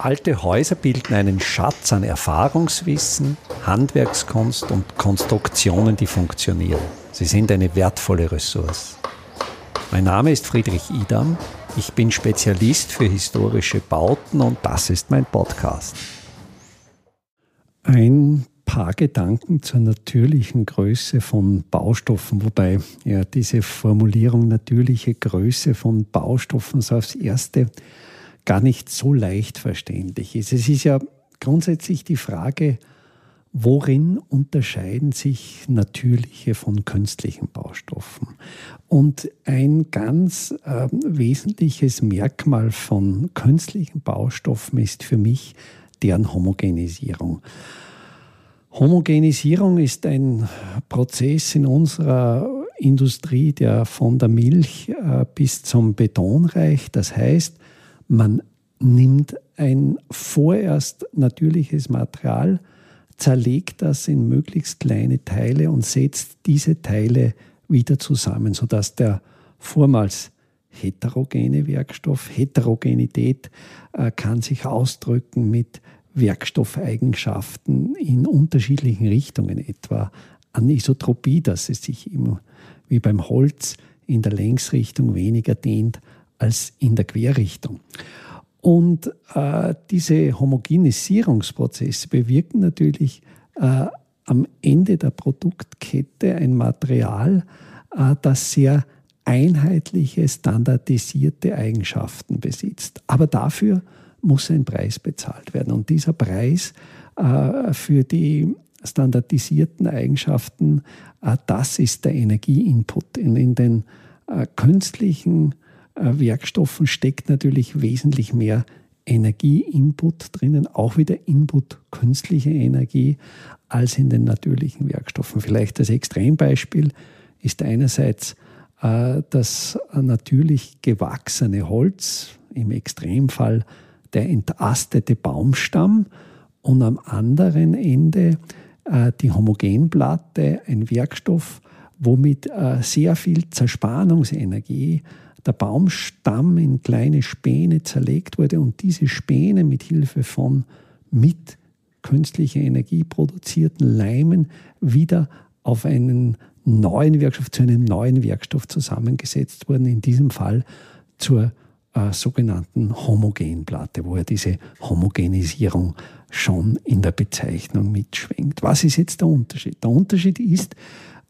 Alte Häuser bilden einen Schatz an Erfahrungswissen, Handwerkskunst und Konstruktionen, die funktionieren. Sie sind eine wertvolle Ressource. Mein Name ist Friedrich Idam. Ich bin Spezialist für historische Bauten und das ist mein Podcast. Ein paar Gedanken zur natürlichen Größe von Baustoffen, wobei ja diese Formulierung natürliche Größe von Baustoffen so aufs erste gar nicht so leicht verständlich ist. Es ist ja grundsätzlich die Frage, worin unterscheiden sich natürliche von künstlichen Baustoffen? Und ein ganz äh, wesentliches Merkmal von künstlichen Baustoffen ist für mich deren Homogenisierung. Homogenisierung ist ein Prozess in unserer Industrie, der von der Milch äh, bis zum Beton reicht. Das heißt, man nimmt ein vorerst natürliches Material, zerlegt das in möglichst kleine Teile und setzt diese Teile wieder zusammen, sodass der vormals heterogene Werkstoff, Heterogenität äh, kann sich ausdrücken mit Werkstoffeigenschaften in unterschiedlichen Richtungen, etwa Anisotropie, dass es sich immer wie beim Holz in der Längsrichtung weniger dehnt als in der Querrichtung. Und äh, diese Homogenisierungsprozesse bewirken natürlich äh, am Ende der Produktkette ein Material, äh, das sehr einheitliche, standardisierte Eigenschaften besitzt. Aber dafür muss ein Preis bezahlt werden. Und dieser Preis äh, für die standardisierten Eigenschaften, äh, das ist der Energieinput. In, in den äh, künstlichen äh, Werkstoffen steckt natürlich wesentlich mehr Energieinput drinnen, auch wieder Input künstliche Energie, als in den natürlichen Werkstoffen. Vielleicht das Extrembeispiel ist einerseits äh, das natürlich gewachsene Holz, im Extremfall der entastete Baumstamm und am anderen Ende äh, die Homogenplatte, ein Werkstoff, womit sehr viel Zerspannungsenergie der Baumstamm in kleine Späne zerlegt wurde und diese Späne mit Hilfe von mit künstlicher Energie produzierten Leimen wieder auf einen neuen Werkstoff, zu einem neuen Werkstoff zusammengesetzt wurden, in diesem Fall zur äh, sogenannten Homogenplatte, wo ja diese Homogenisierung schon in der Bezeichnung mitschwenkt. Was ist jetzt der Unterschied? Der Unterschied ist,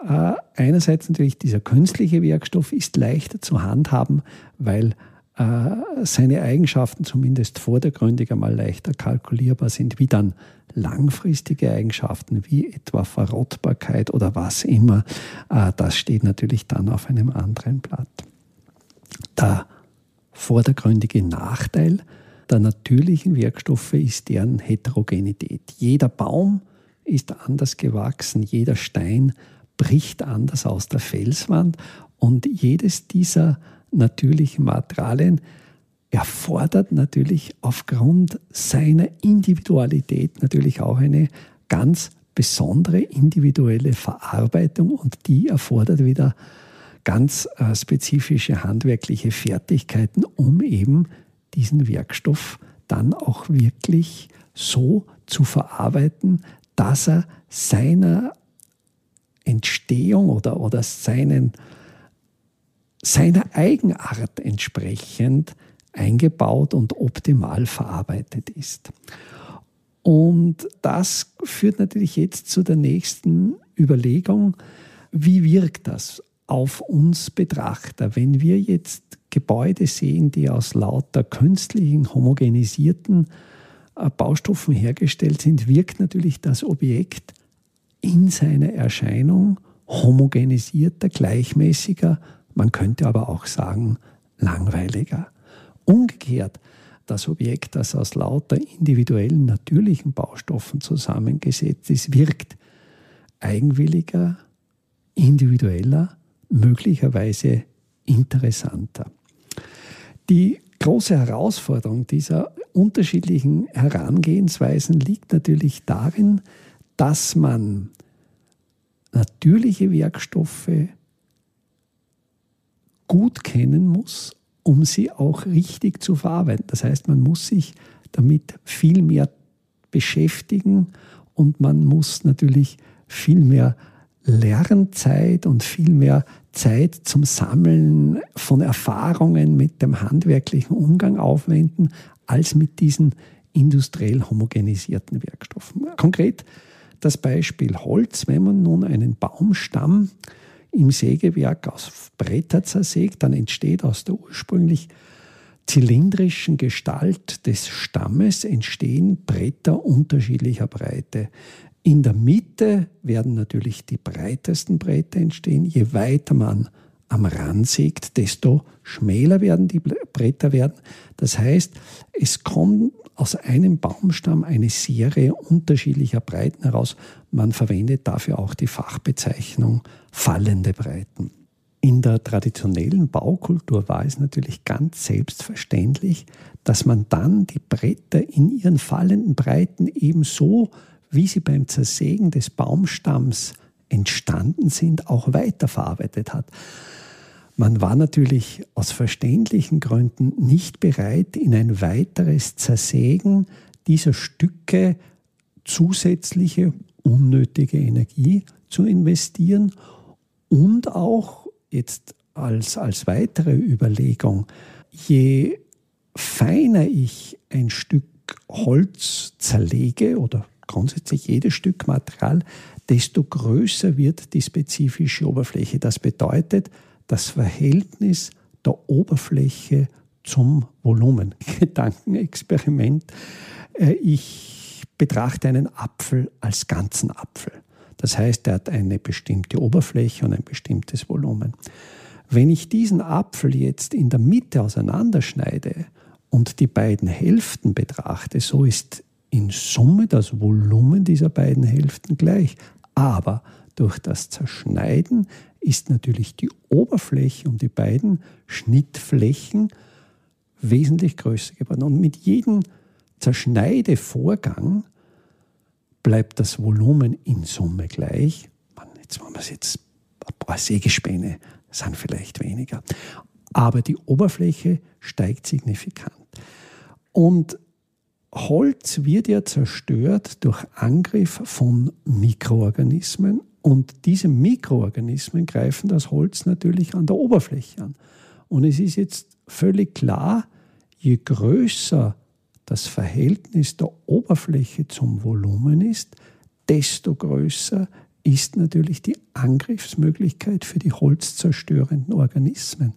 äh, einerseits natürlich dieser künstliche Werkstoff ist leichter zu handhaben, weil äh, seine Eigenschaften zumindest vordergründig einmal leichter kalkulierbar sind, wie dann langfristige Eigenschaften wie etwa Verrottbarkeit oder was immer. Äh, das steht natürlich dann auf einem anderen Blatt. Der vordergründige Nachteil der natürlichen Werkstoffe ist deren Heterogenität. Jeder Baum ist anders gewachsen, jeder Stein bricht anders aus der Felswand und jedes dieser natürlichen Materialien erfordert natürlich aufgrund seiner Individualität natürlich auch eine ganz besondere individuelle Verarbeitung und die erfordert wieder ganz äh, spezifische handwerkliche Fertigkeiten, um eben diesen Werkstoff dann auch wirklich so zu verarbeiten, dass er seiner Entstehung oder, oder seinen, seiner Eigenart entsprechend eingebaut und optimal verarbeitet ist. Und das führt natürlich jetzt zu der nächsten Überlegung, wie wirkt das auf uns Betrachter, wenn wir jetzt Gebäude sehen, die aus lauter künstlichen, homogenisierten äh, Baustoffen hergestellt sind, wirkt natürlich das Objekt in seiner Erscheinung homogenisierter, gleichmäßiger, man könnte aber auch sagen langweiliger. Umgekehrt, das Objekt, das aus lauter individuellen, natürlichen Baustoffen zusammengesetzt ist, wirkt eigenwilliger, individueller, möglicherweise interessanter. Die große Herausforderung dieser unterschiedlichen Herangehensweisen liegt natürlich darin, dass man natürliche Werkstoffe gut kennen muss, um sie auch richtig zu verarbeiten. Das heißt, man muss sich damit viel mehr beschäftigen und man muss natürlich viel mehr Lernzeit und viel mehr Zeit zum Sammeln von Erfahrungen mit dem handwerklichen Umgang aufwenden, als mit diesen industriell homogenisierten Werkstoffen. Konkret das Beispiel Holz, wenn man nun einen Baumstamm im Sägewerk aus Bretter zersägt, dann entsteht aus der ursprünglich zylindrischen Gestalt des Stammes entstehen Bretter unterschiedlicher Breite. In der Mitte werden natürlich die breitesten Bretter entstehen. Je weiter man am Rand sägt, desto schmäler werden die Bretter werden. Das heißt, es kommt aus einem Baumstamm eine Serie unterschiedlicher Breiten heraus. Man verwendet dafür auch die Fachbezeichnung fallende Breiten. In der traditionellen Baukultur war es natürlich ganz selbstverständlich, dass man dann die Bretter in ihren fallenden Breiten ebenso, wie sie beim Zersägen des Baumstamms entstanden sind, auch weiterverarbeitet hat. Man war natürlich aus verständlichen Gründen nicht bereit, in ein weiteres Zersägen dieser Stücke zusätzliche unnötige Energie zu investieren und auch jetzt als, als weitere Überlegung, je feiner ich ein Stück Holz zerlege oder grundsätzlich jedes Stück Material, desto größer wird die spezifische Oberfläche. Das bedeutet, das Verhältnis der Oberfläche zum Volumen. Gedankenexperiment. Äh, ich betrachte einen Apfel als ganzen Apfel. Das heißt, er hat eine bestimmte Oberfläche und ein bestimmtes Volumen. Wenn ich diesen Apfel jetzt in der Mitte auseinanderschneide und die beiden Hälften betrachte, so ist in Summe das Volumen dieser beiden Hälften gleich. Aber durch das Zerschneiden ist natürlich die Oberfläche um die beiden Schnittflächen wesentlich größer geworden. Und mit jedem Zerschneidevorgang bleibt das Volumen in Summe gleich. Jetzt haben wir es jetzt, ein paar Sägespäne sind vielleicht weniger. Aber die Oberfläche steigt signifikant. Und Holz wird ja zerstört durch Angriff von Mikroorganismen und diese Mikroorganismen greifen das Holz natürlich an der Oberfläche an. Und es ist jetzt völlig klar, je größer das Verhältnis der Oberfläche zum Volumen ist, desto größer ist natürlich die Angriffsmöglichkeit für die holzzerstörenden Organismen.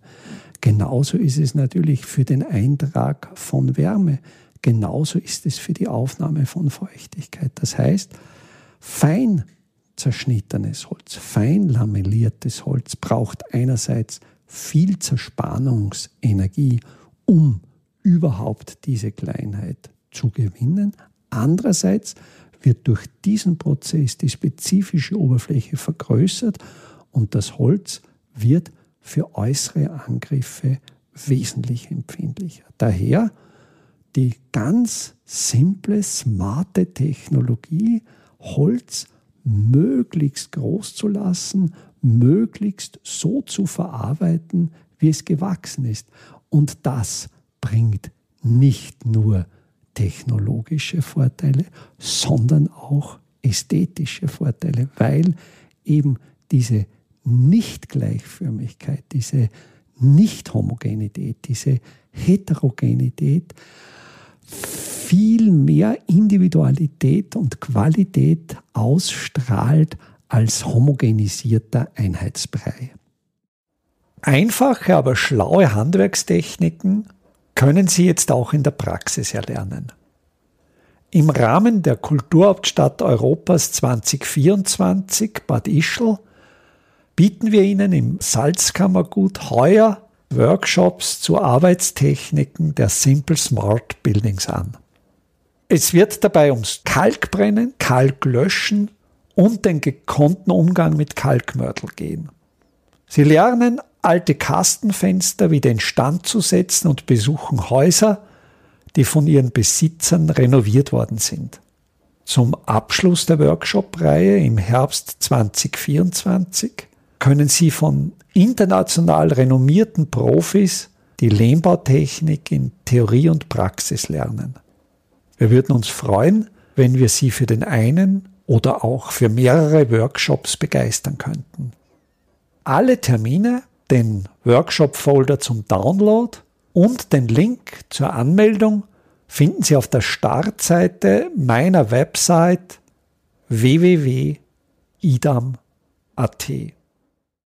Genauso ist es natürlich für den Eintrag von Wärme. Genauso ist es für die Aufnahme von Feuchtigkeit. Das heißt, fein zerschnittenes Holz, fein lamelliertes Holz braucht einerseits viel Zerspannungsenergie, um überhaupt diese Kleinheit zu gewinnen. Andererseits wird durch diesen Prozess die spezifische Oberfläche vergrößert und das Holz wird für äußere Angriffe wesentlich empfindlicher. Daher die ganz simple, smarte Technologie, Holz möglichst groß zu lassen, möglichst so zu verarbeiten, wie es gewachsen ist. Und das bringt nicht nur technologische Vorteile, sondern auch ästhetische Vorteile, weil eben diese Nichtgleichförmigkeit, diese Nichthomogenität, diese Heterogenität viel mehr Individualität und Qualität ausstrahlt als homogenisierter Einheitsbrei. Einfache, aber schlaue Handwerkstechniken können Sie jetzt auch in der Praxis erlernen. Im Rahmen der Kulturhauptstadt Europas 2024 Bad Ischl bieten wir Ihnen im Salzkammergut heuer Workshops zu Arbeitstechniken der Simple Smart Buildings an. Es wird dabei ums Kalkbrennen, Kalklöschen und den gekonnten Umgang mit Kalkmörtel gehen. Sie lernen, alte Kastenfenster wieder instand zu setzen und besuchen Häuser, die von ihren Besitzern renoviert worden sind. Zum Abschluss der Workshop-Reihe im Herbst 2024 können Sie von international renommierten Profis die Lehmbautechnik in Theorie und Praxis lernen. Wir würden uns freuen, wenn wir Sie für den einen oder auch für mehrere Workshops begeistern könnten. Alle Termine, den Workshop-Folder zum Download und den Link zur Anmeldung finden Sie auf der Startseite meiner Website www.idam.at.